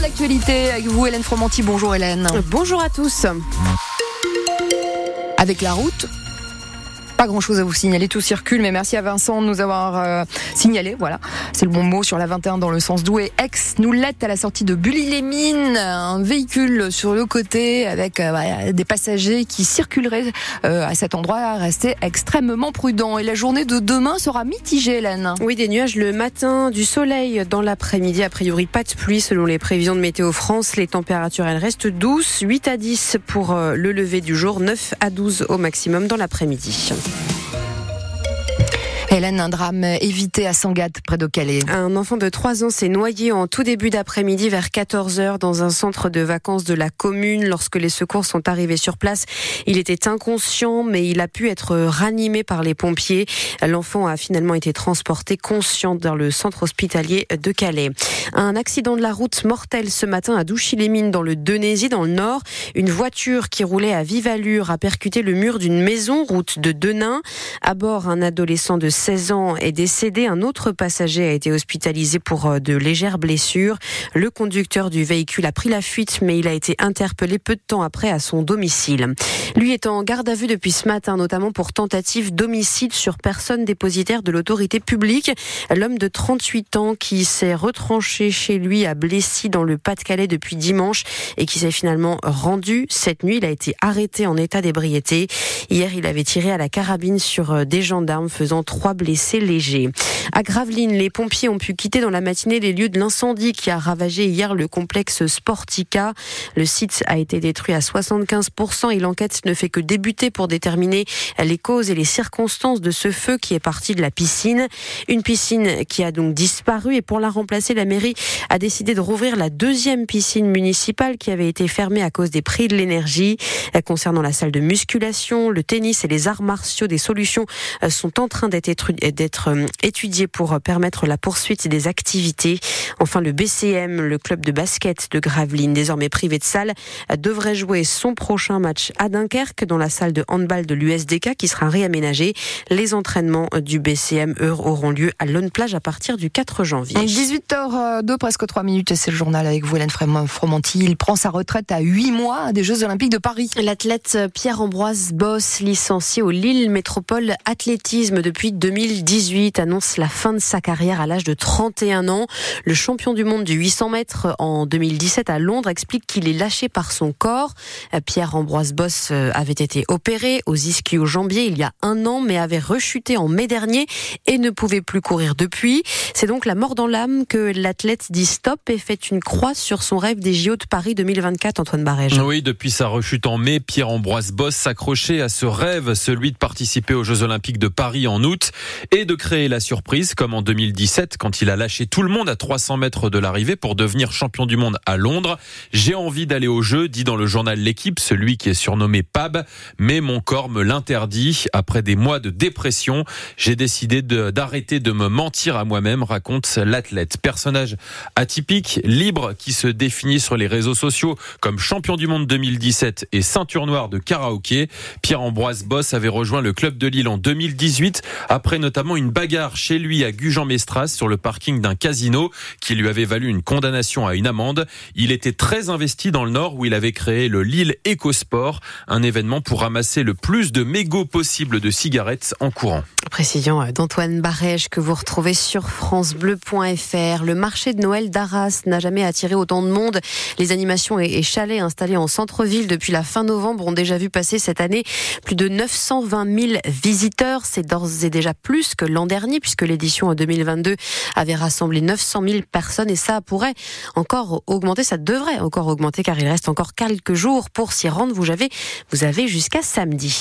de l'actualité avec vous, Hélène Fromanti. Bonjour Hélène. Bonjour à tous. Avec la route, pas grand chose à vous signaler, tout circule, mais merci à Vincent de nous avoir euh, signalé, voilà, c'est le bon mot sur la 21 dans le sens doué. Ex nous l'aide à la sortie de Bully-les-Mines, un véhicule sur le côté avec euh, des passagers qui circuleraient euh, à cet endroit, rester extrêmement prudent. Et la journée de demain sera mitigée, Hélène. Oui, des nuages le matin, du soleil dans l'après-midi, a priori pas de pluie selon les prévisions de Météo France. Les températures, elles restent douces, 8 à 10 pour le lever du jour, 9 à 12 au maximum dans l'après-midi. Bye. Hélène, un drame évité à Sangatte, près de Calais. Un enfant de 3 ans s'est noyé en tout début d'après-midi vers 14h dans un centre de vacances de la commune. Lorsque les secours sont arrivés sur place, il était inconscient, mais il a pu être ranimé par les pompiers. L'enfant a finalement été transporté conscient dans le centre hospitalier de Calais. Un accident de la route mortel ce matin à Douchy-les-Mines dans le Denésy, dans le nord. Une voiture qui roulait à vive allure a percuté le mur d'une maison, route de Denain. À bord, un adolescent de 16 ans est décédé. Un autre passager a été hospitalisé pour euh, de légères blessures. Le conducteur du véhicule a pris la fuite, mais il a été interpellé peu de temps après à son domicile. Lui est en garde à vue depuis ce matin, notamment pour tentative d'homicide sur personne dépositaire de l'autorité publique. L'homme de 38 ans qui s'est retranché chez lui à Blessy dans le Pas-de-Calais depuis dimanche et qui s'est finalement rendu cette nuit. Il a été arrêté en état d'ébriété. Hier, il avait tiré à la carabine sur euh, des gendarmes faisant trois blessés légers. À Gravelines, les pompiers ont pu quitter dans la matinée les lieux de l'incendie qui a ravagé hier le complexe Sportica. Le site a été détruit à 75% et l'enquête ne fait que débuter pour déterminer les causes et les circonstances de ce feu qui est parti de la piscine. Une piscine qui a donc disparu et pour la remplacer, la mairie a décidé de rouvrir la deuxième piscine municipale qui avait été fermée à cause des prix de l'énergie. Concernant la salle de musculation, le tennis et les arts martiaux, des solutions sont en train d'être d'être euh, étudié pour euh, permettre la poursuite des activités. Enfin, le BCM, le club de basket de Gravelines, désormais privé de salle, devrait jouer son prochain match à Dunkerque dans la salle de handball de l'USDK qui sera réaménagée. Les entraînements du BCM auront lieu à Lone Plage à partir du 4 janvier. 18h02, presque 3 minutes, et c'est le journal avec vous, Hélène Fromanti. Il prend sa retraite à 8 mois des Jeux Olympiques de Paris. L'athlète Pierre-Ambroise Boss, licencié au Lille Métropole Athlétisme depuis 2000 2018 annonce la fin de sa carrière à l'âge de 31 ans. Le champion du monde du 800 mètres en 2017 à Londres explique qu'il est lâché par son corps. Pierre-Ambroise Boss euh, avait été opéré aux ischio-jambiers il y a un an, mais avait rechuté en mai dernier et ne pouvait plus courir depuis. C'est donc la mort dans l'âme que l'athlète dit stop et fait une croix sur son rêve des JO de Paris 2024, Antoine Barège. Oui, depuis sa rechute en mai, Pierre-Ambroise Boss s'accrochait à ce rêve, celui de participer aux Jeux Olympiques de Paris en août et de créer la surprise comme en 2017 quand il a lâché tout le monde à 300 mètres de l'arrivée pour devenir champion du monde à Londres. J'ai envie d'aller au jeu, dit dans le journal L'équipe, celui qui est surnommé Pab, mais mon corps me l'interdit. Après des mois de dépression, j'ai décidé d'arrêter de, me mentir à moi-même, raconte l'athlète. Personnage atypique, libre, qui se définit sur les réseaux sociaux comme champion du monde 2017 et ceinture noire de karaoké. Pierre-Ambroise Boss avait rejoint le club de Lille en 2018 après notamment une bagarre chez lui à Gujan-Mestras sur le parking d'un casino qui lui avait valu une condamnation à une amende. Il était très investi dans le Nord où il avait créé le Lille EcoSport, un événement pour ramasser le plus de mégots possible de cigarettes en courant. Précision d'Antoine Barège que vous retrouvez sur francebleu.fr. Le marché de Noël d'Arras n'a jamais attiré autant de monde. Les animations et chalets installés en centre-ville depuis la fin novembre ont déjà vu passer cette année plus de 920 000 visiteurs. C'est d'ores et déjà plus que l'an dernier puisque l'édition 2022 avait rassemblé 900 000 personnes et ça pourrait encore augmenter, ça devrait encore augmenter car il reste encore quelques jours pour s'y rendre. Vous avez, vous avez jusqu'à samedi.